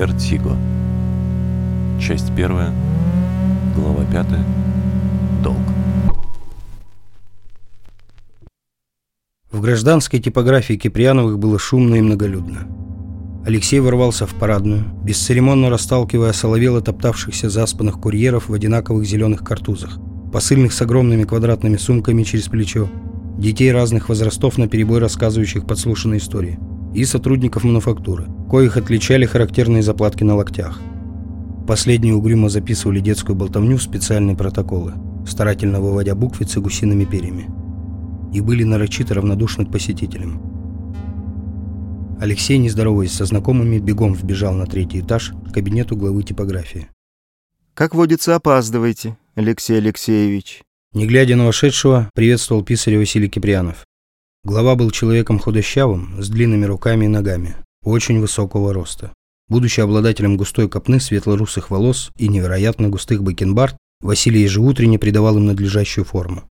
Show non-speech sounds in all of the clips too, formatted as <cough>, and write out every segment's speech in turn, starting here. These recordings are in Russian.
Вертиго. Часть первая, глава пятая. Долг. В гражданской типографии Киприановых было шумно и многолюдно. Алексей ворвался в парадную, бесцеремонно расталкивая соловело топтавшихся заспанных курьеров в одинаковых зеленых картузах, посыльных с огромными квадратными сумками через плечо, детей разных возрастов на перебой рассказывающих подслушанные истории, и сотрудников мануфактуры, коих отличали характерные заплатки на локтях. Последние угрюмо записывали детскую болтовню в специальные протоколы, старательно выводя буквицы гусиными перьями. И были нарочито равнодушны к посетителям. Алексей, не здороваясь со знакомыми, бегом вбежал на третий этаж к кабинету главы типографии. «Как водится, опаздывайте, Алексей Алексеевич». Не глядя на вошедшего, приветствовал писаря Василий Киприанов. Глава был человеком худощавым, с длинными руками и ногами, очень высокого роста. Будучи обладателем густой копны светло-русых волос и невероятно густых бакенбард, Василий ежеутренне придавал им надлежащую форму.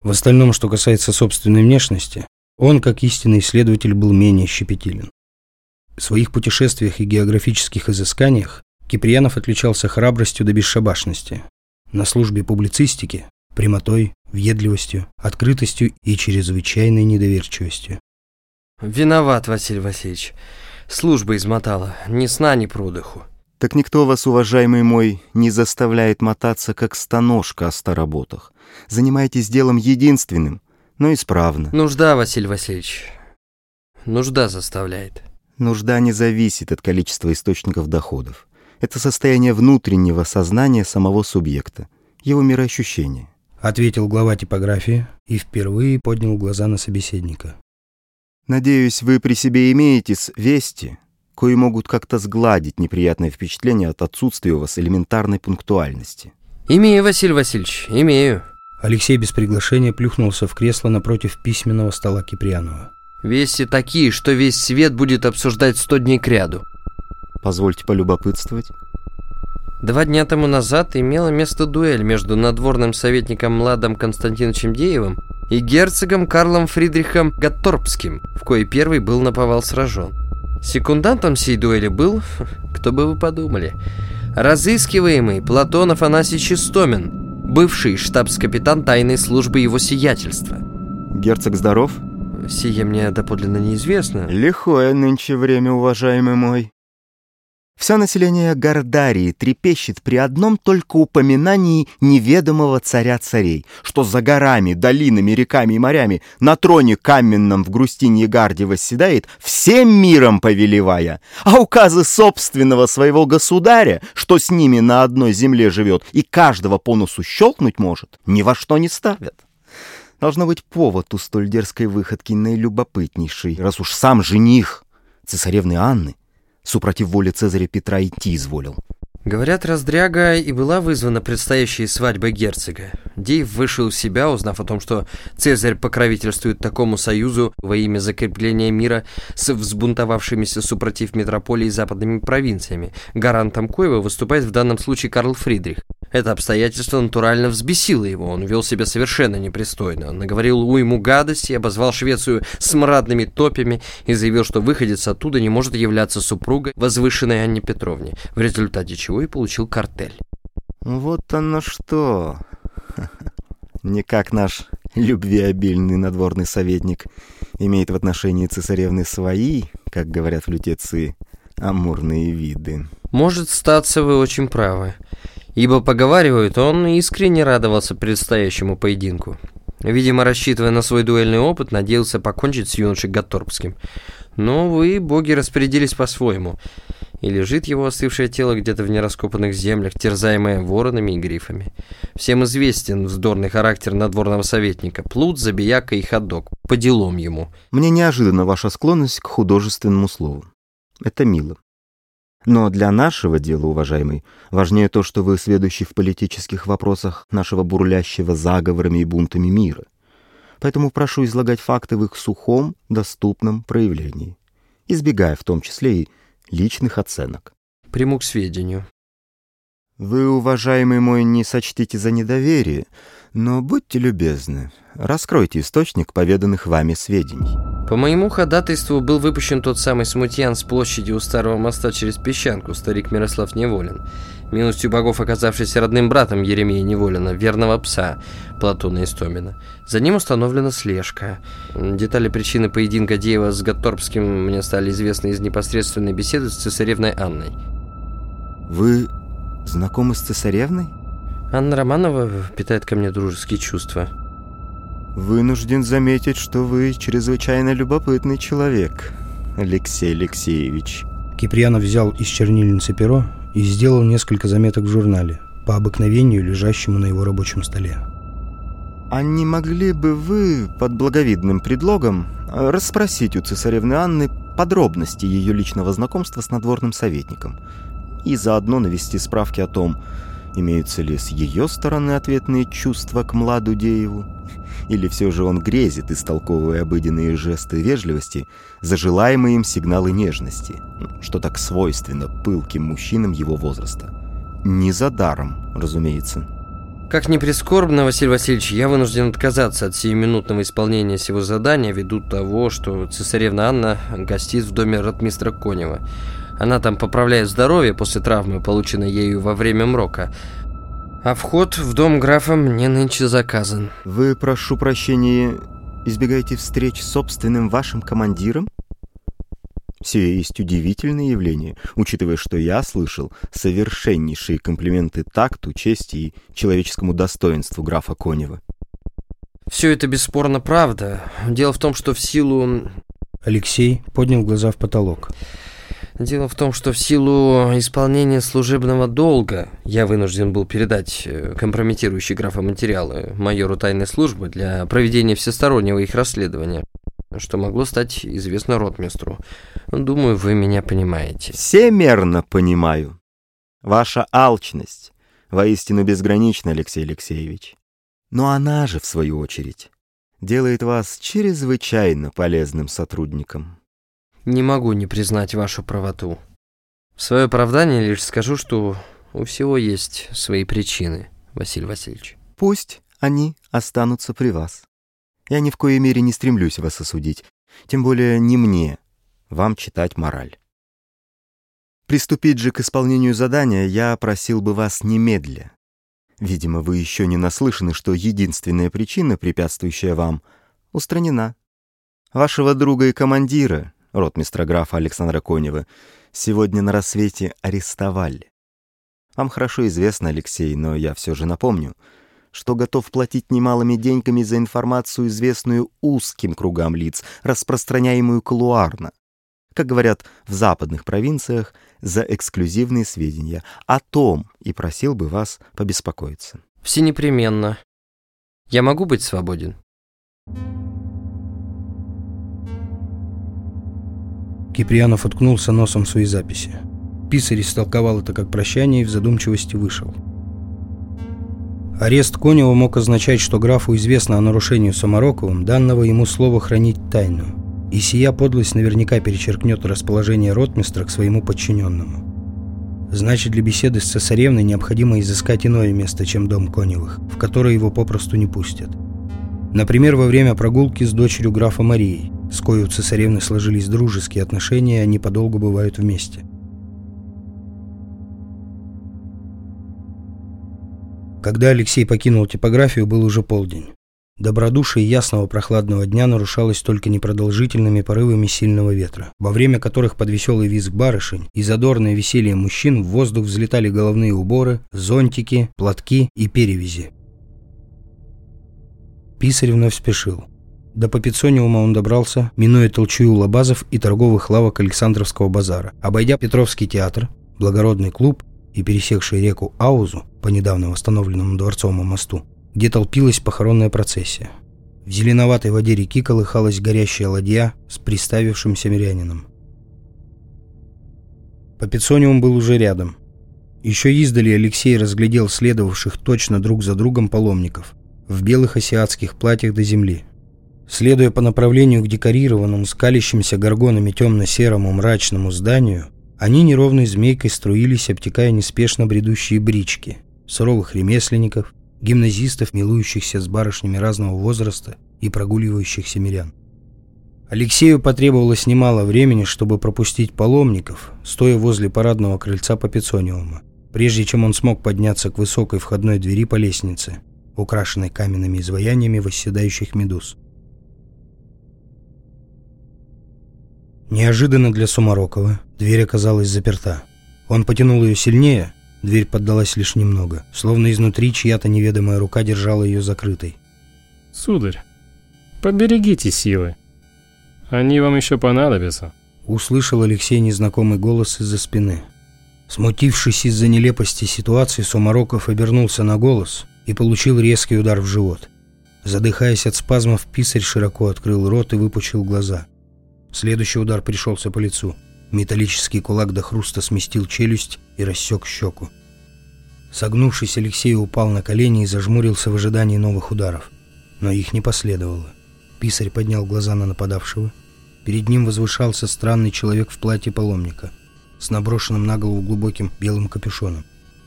В остальном, что касается собственной внешности, он, как истинный исследователь, был менее щепетилен. В своих путешествиях и географических изысканиях Киприянов отличался храбростью до бесшабашности. На службе публицистики – прямотой, въедливостью, открытостью и чрезвычайной недоверчивостью. Виноват, Василий Васильевич. Служба измотала. Ни сна, ни продыху. Так никто вас, уважаемый мой, не заставляет мотаться, как станожка о староботах. Занимайтесь делом единственным, но исправно. Нужда, Василий Васильевич. Нужда заставляет. Нужда не зависит от количества источников доходов. Это состояние внутреннего сознания самого субъекта, его мироощущения. Ответил глава типографии и впервые поднял глаза на собеседника. Надеюсь, вы при себе имеете вести, кои могут как-то сгладить неприятное впечатление от отсутствия у вас элементарной пунктуальности. Имею, Василий Васильевич, имею. Алексей без приглашения плюхнулся в кресло напротив письменного стола Киприанова. Вести такие, что весь свет будет обсуждать сто дней кряду. Позвольте полюбопытствовать. Два дня тому назад имела место дуэль между надворным советником Младом Константиновичем Деевым и герцогом Карлом Фридрихом Гатторпским, в кое первый был наповал сражен. Секундантом сей дуэли был, <laughs> кто бы вы подумали, разыскиваемый Платон Афанасьевич Истомин, бывший штабс-капитан тайной службы его сиятельства. Герцог здоров? Сие мне доподлинно неизвестно. Лихое нынче время, уважаемый мой. Все население Гардарии трепещет при одном только упоминании неведомого царя царей, что за горами, долинами, реками и морями на троне каменном в Грустинье Гарде восседает, всем миром повелевая, а указы собственного своего государя, что с ними на одной земле живет и каждого по носу щелкнуть может, ни во что не ставят. Должно быть повод у столь дерзкой выходки наилюбопытнейший, раз уж сам жених цесаревны Анны супротив воли Цезаря Петра идти изволил. Говорят, раздряга и была вызвана предстоящей свадьбой герцога. Дейв вышел в себя, узнав о том, что Цезарь покровительствует такому союзу во имя закрепления мира с взбунтовавшимися супротив метрополии западными провинциями. Гарантом коего выступает в данном случае Карл Фридрих. Это обстоятельство натурально взбесило его, он вел себя совершенно непристойно. Он наговорил уйму гадости, обозвал Швецию смрадными топями и заявил, что выходец оттуда не может являться супругой возвышенной Анне Петровне, в результате чего и получил картель. Вот оно что! <laughs> Не как наш любвеобильный надворный советник имеет в отношении цесаревны свои, как говорят в лютецы, амурные виды. Может, статься вы очень правы. Ибо, поговаривают, он искренне радовался предстоящему поединку. Видимо, рассчитывая на свой дуэльный опыт, надеялся покончить с юношей Гатторпским. Но вы, боги, распорядились по-своему. И лежит его остывшее тело где-то в нераскопанных землях, терзаемое воронами и грифами. Всем известен вздорный характер надворного советника. Плут, забияка и ходок. По делам ему. Мне неожиданна ваша склонность к художественному слову. Это мило. Но для нашего дела, уважаемый, важнее то, что вы сведущий в политических вопросах нашего бурлящего заговорами и бунтами мира. Поэтому прошу излагать факты в их сухом, доступном проявлении, избегая в том числе и личных оценок. Приму к сведению. Вы, уважаемый мой, не сочтите за недоверие, но будьте любезны, раскройте источник поведанных вами сведений. По моему ходатайству был выпущен тот самый смутьян с площади у Старого моста через Песчанку, старик Мирослав Неволин, милостью богов оказавшийся родным братом Еремея Неволина, верного пса Платона Истомина. За ним установлена слежка. Детали причины поединка Деева с Гатторбским мне стали известны из непосредственной беседы с цесаревной Анной. Вы знакомы с цесаревной? Анна Романова питает ко мне дружеские чувства. Вынужден заметить, что вы чрезвычайно любопытный человек, Алексей Алексеевич. Киприанов взял из чернильницы перо и сделал несколько заметок в журнале, по обыкновению лежащему на его рабочем столе. А не могли бы вы, под благовидным предлогом, расспросить у цесаревны Анны подробности ее личного знакомства с надворным советником и заодно навести справки о том, имеются ли с ее стороны ответные чувства к Младу Дееву, или все же он грезит, истолковывая обыденные жесты вежливости, за желаемые им сигналы нежности, что так свойственно пылким мужчинам его возраста. Не за даром, разумеется. Как ни прискорбно, Василий Васильевич, я вынужден отказаться от сиюминутного исполнения сего задания ввиду того, что цесаревна Анна гостит в доме ротмистра Конева. Она там поправляет здоровье после травмы, полученной ею во время мрока. А вход в дом графа мне нынче заказан. Вы, прошу прощения, избегаете встреч с собственным вашим командиром? Все есть удивительное явление, учитывая, что я слышал совершеннейшие комплименты такту, чести и человеческому достоинству графа Конева. Все это бесспорно правда. Дело в том, что в силу... Алексей поднял глаза в потолок. Дело в том, что в силу исполнения служебного долга я вынужден был передать э, компрометирующие графа материалы майору тайной службы для проведения всестороннего их расследования, что могло стать известно ротмистру. Думаю, вы меня понимаете. Всемерно понимаю. Ваша алчность воистину безгранична, Алексей Алексеевич. Но она же, в свою очередь, делает вас чрезвычайно полезным сотрудником. Не могу не признать вашу правоту. В свое оправдание лишь скажу, что у всего есть свои причины, Василий Васильевич. Пусть они останутся при вас. Я ни в коей мере не стремлюсь вас осудить, тем более не мне вам читать мораль. Приступить же к исполнению задания я просил бы вас немедля. Видимо, вы еще не наслышаны, что единственная причина, препятствующая вам, устранена. Вашего друга и командира, ротмистра графа Александра Конева, сегодня на рассвете арестовали. Вам хорошо известно, Алексей, но я все же напомню, что готов платить немалыми деньгами за информацию, известную узким кругам лиц, распространяемую колуарно. Как говорят в западных провинциях, за эксклюзивные сведения о том и просил бы вас побеспокоиться. Все непременно. Я могу быть свободен? Киприанов уткнулся носом в свои записи. Писарь истолковал это как прощание и в задумчивости вышел. Арест Конева мог означать, что графу известно о нарушении Самароковым, данного ему слова хранить тайну. И сия подлость наверняка перечеркнет расположение ротмистра к своему подчиненному. Значит, для беседы с цесаревной необходимо изыскать иное место, чем дом Коневых, в которое его попросту не пустят. Например, во время прогулки с дочерью графа Марией, с кою у цесаревны сложились дружеские отношения, они подолгу бывают вместе. Когда Алексей покинул типографию, был уже полдень. Добродушие ясного прохладного дня нарушалось только непродолжительными порывами сильного ветра, во время которых под веселый визг барышень и задорное веселье мужчин в воздух взлетали головные уборы, зонтики, платки и перевязи. Писарь вновь спешил. До Попицониума он добрался, минуя толчую лабазов и торговых лавок Александровского базара. Обойдя Петровский театр, благородный клуб и пересекший реку Аузу по недавно восстановленному Дворцовому мосту, где толпилась похоронная процессия. В зеленоватой воде реки колыхалась горящая ладья с приставившимся мирянином. Попицониум был уже рядом. Еще издали Алексей разглядел следовавших точно друг за другом паломников в белых асиатских платьях до земли. Следуя по направлению к декорированному, скалящимся горгонами темно-серому мрачному зданию, они неровной змейкой струились, обтекая неспешно бредущие брички, суровых ремесленников, гимназистов, милующихся с барышнями разного возраста и прогуливающихся мирян. Алексею потребовалось немало времени, чтобы пропустить паломников, стоя возле парадного крыльца Папицониума, прежде чем он смог подняться к высокой входной двери по лестнице, украшенной каменными изваяниями восседающих медуз. Неожиданно для Сумарокова дверь оказалась заперта. Он потянул ее сильнее, дверь поддалась лишь немного, словно изнутри чья-то неведомая рука держала ее закрытой. «Сударь, поберегите силы. Они вам еще понадобятся», — услышал Алексей незнакомый голос из-за спины. Смутившись из-за нелепости ситуации, Сумароков обернулся на голос и получил резкий удар в живот. Задыхаясь от спазмов, писарь широко открыл рот и выпучил глаза — Следующий удар пришелся по лицу. Металлический кулак до хруста сместил челюсть и рассек щеку. Согнувшись, Алексей упал на колени и зажмурился в ожидании новых ударов. Но их не последовало. Писарь поднял глаза на нападавшего. Перед ним возвышался странный человек в платье паломника с наброшенным на голову глубоким белым капюшоном.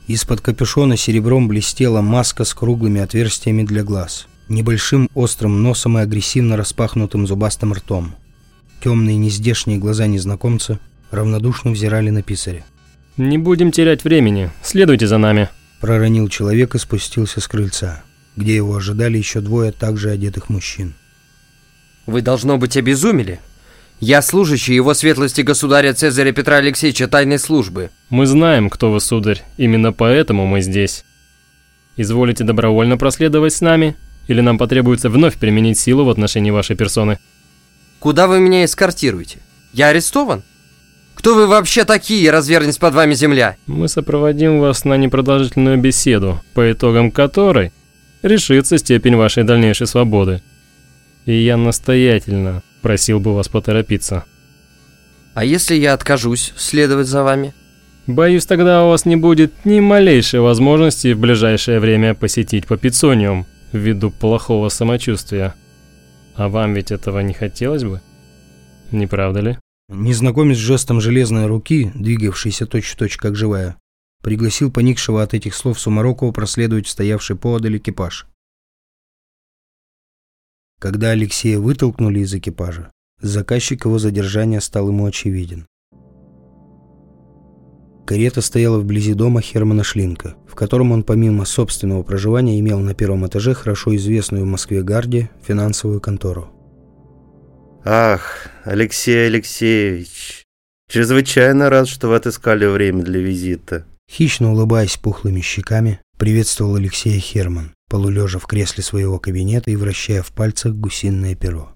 Из-под капюшона серебром блестела маска с круглыми отверстиями для глаз, небольшим острым носом и агрессивно распахнутым зубастым ртом. Темные нездешние глаза незнакомца равнодушно взирали на писаря. «Не будем терять времени. Следуйте за нами», — проронил человек и спустился с крыльца, где его ожидали еще двое также одетых мужчин. «Вы, должно быть, обезумели? Я служащий его светлости государя Цезаря Петра Алексеевича тайной службы». «Мы знаем, кто вы, сударь. Именно поэтому мы здесь. Изволите добровольно проследовать с нами, или нам потребуется вновь применить силу в отношении вашей персоны?» Куда вы меня эскортируете? Я арестован? Кто вы вообще такие, развернись под вами земля? Мы сопроводим вас на непродолжительную беседу, по итогам которой решится степень вашей дальнейшей свободы. И я настоятельно просил бы вас поторопиться. А если я откажусь следовать за вами? Боюсь, тогда у вас не будет ни малейшей возможности в ближайшее время посетить Попицониум ввиду плохого самочувствия. А вам ведь этого не хотелось бы? Не правда ли? Незнакомец жестом железной руки, двигавшийся точь-в-точь как живая, пригласил поникшего от этих слов Сумарокова проследовать стоявший поодаль экипаж. Когда Алексея вытолкнули из экипажа, заказчик его задержания стал ему очевиден. Карета стояла вблизи дома Хермана Шлинка, в котором он помимо собственного проживания имел на первом этаже хорошо известную в Москве гарде финансовую контору. «Ах, Алексей Алексеевич, чрезвычайно рад, что вы отыскали время для визита». Хищно улыбаясь пухлыми щеками, приветствовал Алексея Херман, полулежа в кресле своего кабинета и вращая в пальцах гусиное перо.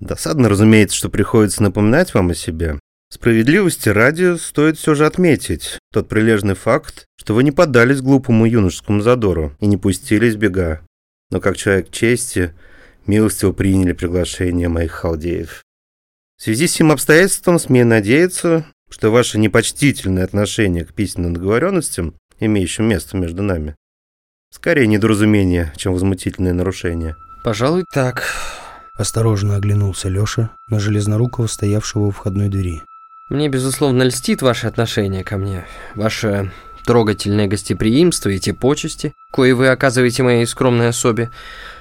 «Досадно, разумеется, что приходится напоминать вам о себе, Справедливости ради стоит все же отметить тот прилежный факт, что вы не поддались глупому юношескому задору и не пустились бега, но как человек чести милостиво приняли приглашение моих халдеев. В связи с этим обстоятельством смею надеяться, что ваше непочтительное отношение к письменным договоренностям, имеющим место между нами, скорее недоразумение, чем возмутительное нарушение. Пожалуй, так. Осторожно оглянулся Леша на железнорукого, стоявшего у входной двери. Мне, безусловно, льстит ваше отношение ко мне, ваше трогательное гостеприимство и те почести, кои вы оказываете моей скромной особе,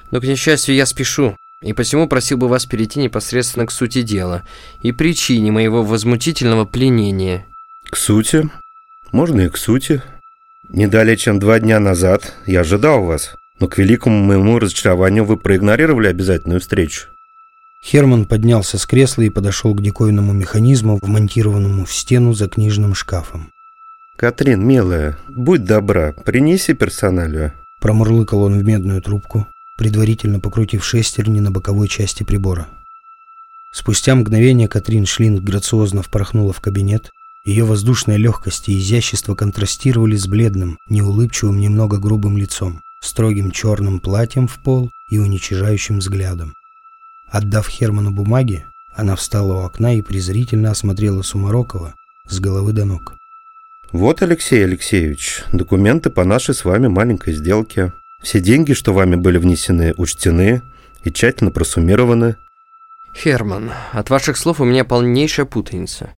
но, к несчастью, я спешу, и посему просил бы вас перейти непосредственно к сути дела и причине моего возмутительного пленения. К сути? Можно и к сути. Не далее, чем два дня назад я ожидал вас, но к великому моему разочарованию вы проигнорировали обязательную встречу. Херман поднялся с кресла и подошел к диковинному механизму, вмонтированному в стену за книжным шкафом. «Катрин, милая, будь добра, принеси персоналию». Промурлыкал он в медную трубку, предварительно покрутив шестерни на боковой части прибора. Спустя мгновение Катрин Шлинг грациозно впорхнула в кабинет. Ее воздушная легкость и изящество контрастировали с бледным, неулыбчивым, немного грубым лицом, строгим черным платьем в пол и уничижающим взглядом. Отдав Херману бумаги, она встала у окна и презрительно осмотрела Сумарокова с головы до ног. «Вот, Алексей Алексеевич, документы по нашей с вами маленькой сделке. Все деньги, что вами были внесены, учтены и тщательно просуммированы». «Херман, от ваших слов у меня полнейшая путаница.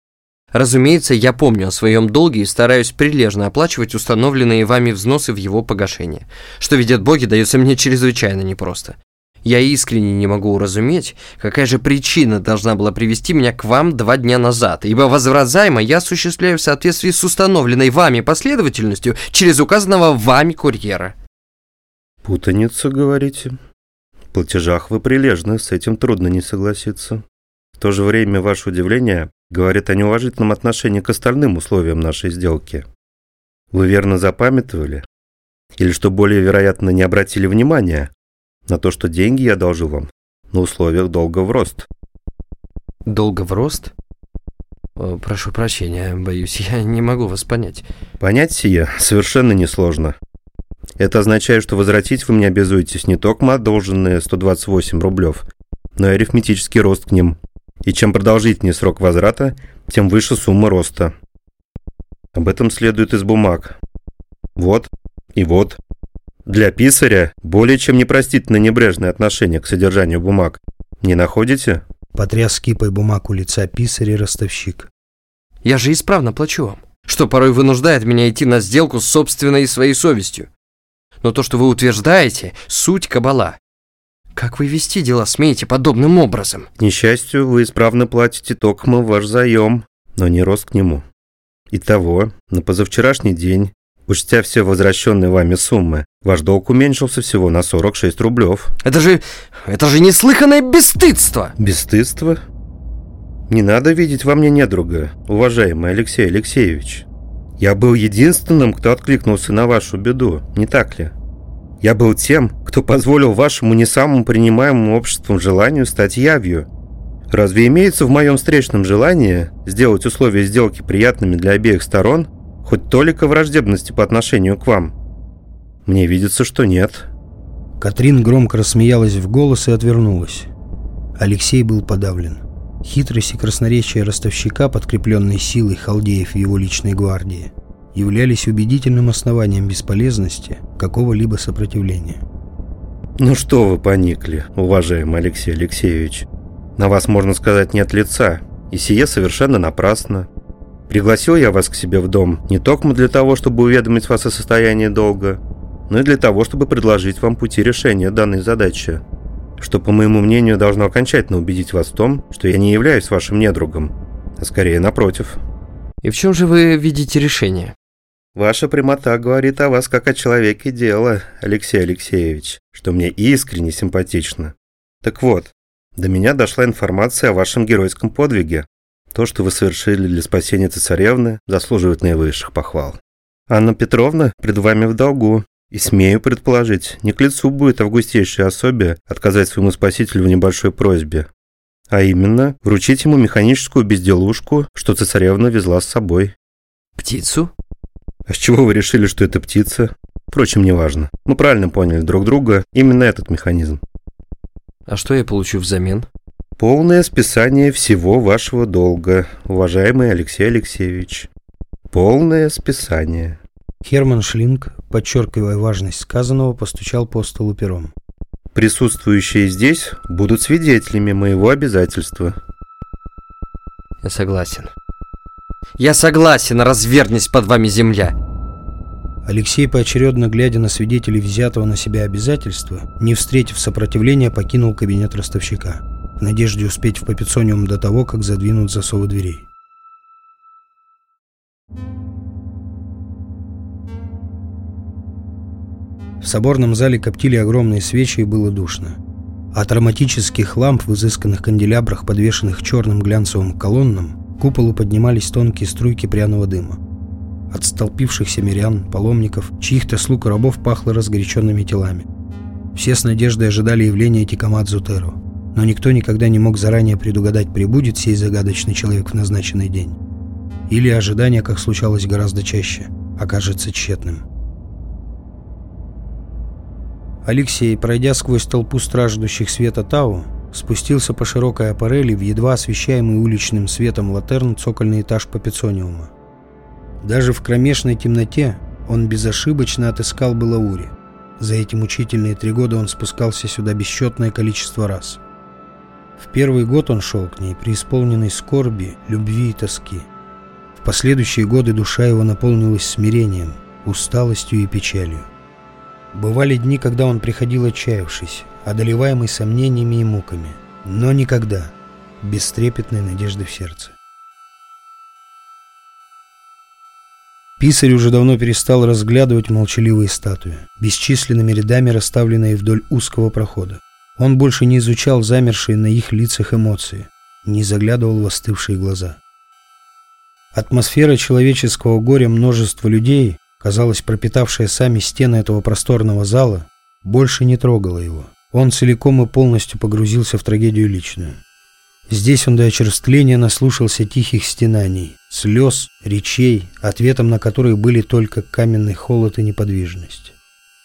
Разумеется, я помню о своем долге и стараюсь прилежно оплачивать установленные вами взносы в его погашение, что, видят боги, дается мне чрезвычайно непросто. Я искренне не могу уразуметь, какая же причина должна была привести меня к вам два дня назад, ибо возврат займа я осуществляю в соответствии с установленной вами последовательностью через указанного вами курьера. Путаница, говорите? В платежах вы прилежны, с этим трудно не согласиться. В то же время ваше удивление говорит о неуважительном отношении к остальным условиям нашей сделки. Вы верно запамятовали? Или, что более вероятно, не обратили внимания на то, что деньги я должу вам на условиях долга в рост? Долго в рост? О, прошу прощения, боюсь, <laughs> я не могу вас понять. Понять сие совершенно несложно. Это означает, что возвратить вы мне обязуетесь не только одолженные 128 рублев, но и арифметический рост к ним. И чем продолжительнее срок возврата, тем выше сумма роста. Об этом следует из бумаг. Вот и вот. Для писаря более чем непростительно небрежное отношение к содержанию бумаг. Не находите? Потряс скипой бумаг у лица писарь и ростовщик. Я же исправно плачу вам, что порой вынуждает меня идти на сделку с собственной и своей совестью. Но то, что вы утверждаете, суть кабала. Как вы вести дела смеете подобным образом? К несчастью, вы исправно платите токмо ваш заем, но не рост к нему. Итого, на позавчерашний день, учтя все возвращенные вами суммы, ваш долг уменьшился всего на 46 рублев. Это же... это же неслыханное бесстыдство! Бесстыдство? Не надо видеть во мне недруга, уважаемый Алексей Алексеевич. Я был единственным, кто откликнулся на вашу беду, не так ли? Я был тем, кто позволил вашему не самому принимаемому обществом желанию стать явью. Разве имеется в моем встречном желании сделать условия сделки приятными для обеих сторон хоть толика враждебности по отношению к вам? Мне видится, что нет. Катрин громко рассмеялась в голос и отвернулась. Алексей был подавлен. Хитрость и красноречие ростовщика, подкрепленные силой халдеев его личной гвардии, являлись убедительным основанием бесполезности какого-либо сопротивления. Ну что вы поникли, уважаемый Алексей Алексеевич? На вас, можно сказать, нет лица, и сие совершенно напрасно. Пригласил я вас к себе в дом не только для того, чтобы уведомить вас о состоянии долга, но и для того, чтобы предложить вам пути решения данной задачи что, по моему мнению, должно окончательно убедить вас в том, что я не являюсь вашим недругом, а скорее напротив. И в чем же вы видите решение? Ваша прямота говорит о вас как о человеке дела, Алексей Алексеевич, что мне искренне симпатично. Так вот, до меня дошла информация о вашем геройском подвиге. То, что вы совершили для спасения цесаревны, заслуживает наивысших похвал. Анна Петровна пред вами в долгу, и смею предположить, не к лицу будет августейшей особе отказать своему спасителю в небольшой просьбе. А именно, вручить ему механическую безделушку, что цесаревна везла с собой. Птицу? А с чего вы решили, что это птица? Впрочем, неважно. Мы правильно поняли друг друга, именно этот механизм. А что я получу взамен? Полное списание всего вашего долга, уважаемый Алексей Алексеевич. Полное списание. Херман Шлинг, подчеркивая важность сказанного, постучал по столу пером. Присутствующие здесь будут свидетелями моего обязательства. Я согласен. Я согласен, развернись под вами земля. Алексей, поочередно глядя на свидетелей взятого на себя обязательства, не встретив сопротивления, покинул кабинет ростовщика, в надежде успеть в Папицониум до того, как задвинут засовы дверей. В соборном зале коптили огромные свечи и было душно. От ароматических ламп в изысканных канделябрах, подвешенных черным глянцевым колоннам, к куполу поднимались тонкие струйки пряного дыма. От столпившихся мирян, паломников, чьих-то слуг рабов пахло разгоряченными телами. Все с надеждой ожидали явления Тикамадзу Теру, но никто никогда не мог заранее предугадать, прибудет сей загадочный человек в назначенный день. Или ожидание, как случалось гораздо чаще, окажется тщетным. Алексей, пройдя сквозь толпу страждущих света Тау, спустился по широкой аппарели в едва освещаемый уличным светом латерн цокольный этаж Папицониума. Даже в кромешной темноте он безошибочно отыскал Балаури. За эти мучительные три года он спускался сюда бесчетное количество раз. В первый год он шел к ней, преисполненной скорби, любви и тоски. В последующие годы душа его наполнилась смирением, усталостью и печалью. Бывали дни, когда он приходил отчаявшись, одолеваемый сомнениями и муками, но никогда без трепетной надежды в сердце. Писарь уже давно перестал разглядывать молчаливые статуи, бесчисленными рядами расставленные вдоль узкого прохода. Он больше не изучал замершие на их лицах эмоции, не заглядывал в остывшие глаза. Атмосфера человеческого горя множества людей, казалось, пропитавшая сами стены этого просторного зала, больше не трогала его. Он целиком и полностью погрузился в трагедию личную. Здесь он до очерстления наслушался тихих стенаний, слез, речей, ответом на которые были только каменный холод и неподвижность.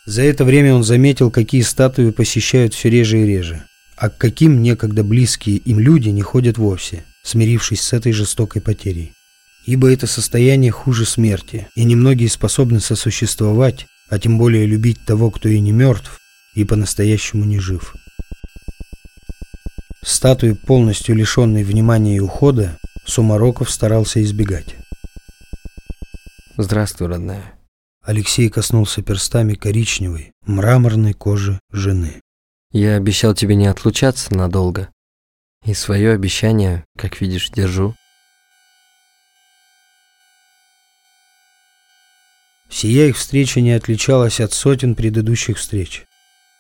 За это время он заметил, какие статуи посещают все реже и реже, а к каким некогда близкие им люди не ходят вовсе, смирившись с этой жестокой потерей. Ибо это состояние хуже смерти, и немногие способны сосуществовать, а тем более любить того, кто и не мертв, и по-настоящему не жив. Статуи, полностью лишенной внимания и ухода, Сумароков старался избегать. Здравствуй, родная. Алексей коснулся перстами коричневой, мраморной кожи жены. Я обещал тебе не отлучаться надолго. И свое обещание, как видишь, держу. Сия их встреча не отличалась от сотен предыдущих встреч.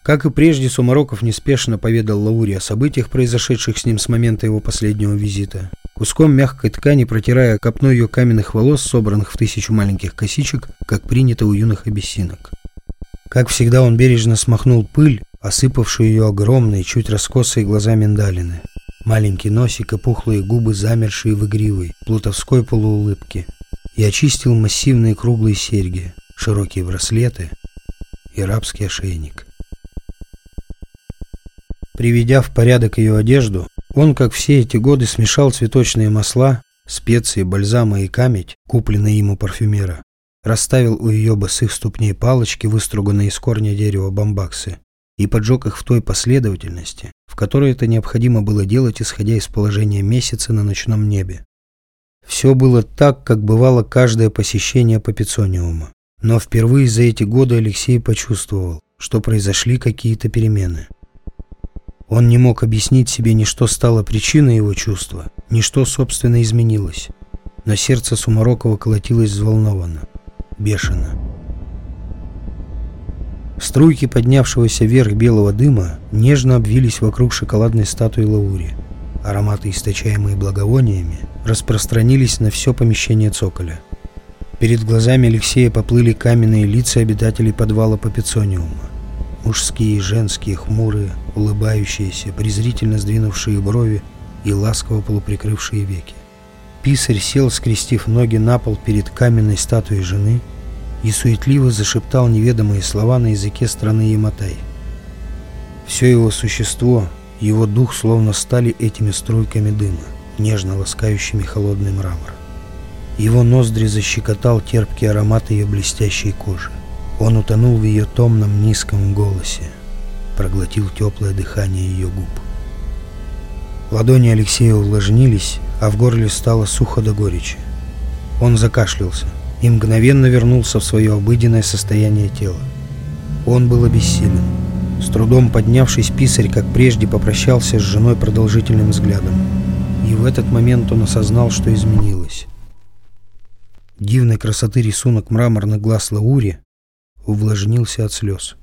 Как и прежде, Сумароков неспешно поведал Лауре о событиях, произошедших с ним с момента его последнего визита. Куском мягкой ткани протирая копну ее каменных волос, собранных в тысячу маленьких косичек, как принято у юных абиссинок. Как всегда, он бережно смахнул пыль, осыпавшую ее огромные, чуть раскосые глаза миндалины. Маленький носик и пухлые губы, замершие в игривой, плутовской полуулыбке. И очистил массивные круглые серьги, широкие браслеты и рабский ошейник. Приведя в порядок ее одежду, он, как все эти годы, смешал цветочные масла, специи, бальзамы и камедь, купленные ему парфюмера, расставил у ее босых ступней палочки, выструганные из корня дерева бамбаксы, и поджег их в той последовательности, в которой это необходимо было делать, исходя из положения месяца на ночном небе. Все было так, как бывало каждое посещение Папицониума. Но впервые за эти годы Алексей почувствовал, что произошли какие-то перемены. Он не мог объяснить себе ни что стало причиной его чувства, ни что, собственно, изменилось. Но сердце Сумарокова колотилось взволнованно, бешено. Струйки поднявшегося вверх белого дыма нежно обвились вокруг шоколадной статуи Лаури. Ароматы, источаемые благовониями, распространились на все помещение цоколя. Перед глазами Алексея поплыли каменные лица обитателей подвала Папицониума. Мужские и женские, хмурые, улыбающиеся, презрительно сдвинувшие брови и ласково полуприкрывшие веки. Писарь сел, скрестив ноги на пол перед каменной статуей жены и суетливо зашептал неведомые слова на языке страны Яматай. Все его существо, его дух словно стали этими струйками дыма, нежно ласкающими холодный мрамор. Его ноздри защекотал терпкий аромат ее блестящей кожи. Он утонул в ее томном низком голосе, проглотил теплое дыхание ее губ. Ладони Алексея увлажнились, а в горле стало сухо до горечи. Он закашлялся и мгновенно вернулся в свое обыденное состояние тела. Он был обессилен. С трудом поднявшись, писарь, как прежде, попрощался с женой продолжительным взглядом. И в этот момент он осознал, что изменилось. Дивной красоты рисунок мраморных глаз Лаури увлажнился от слез.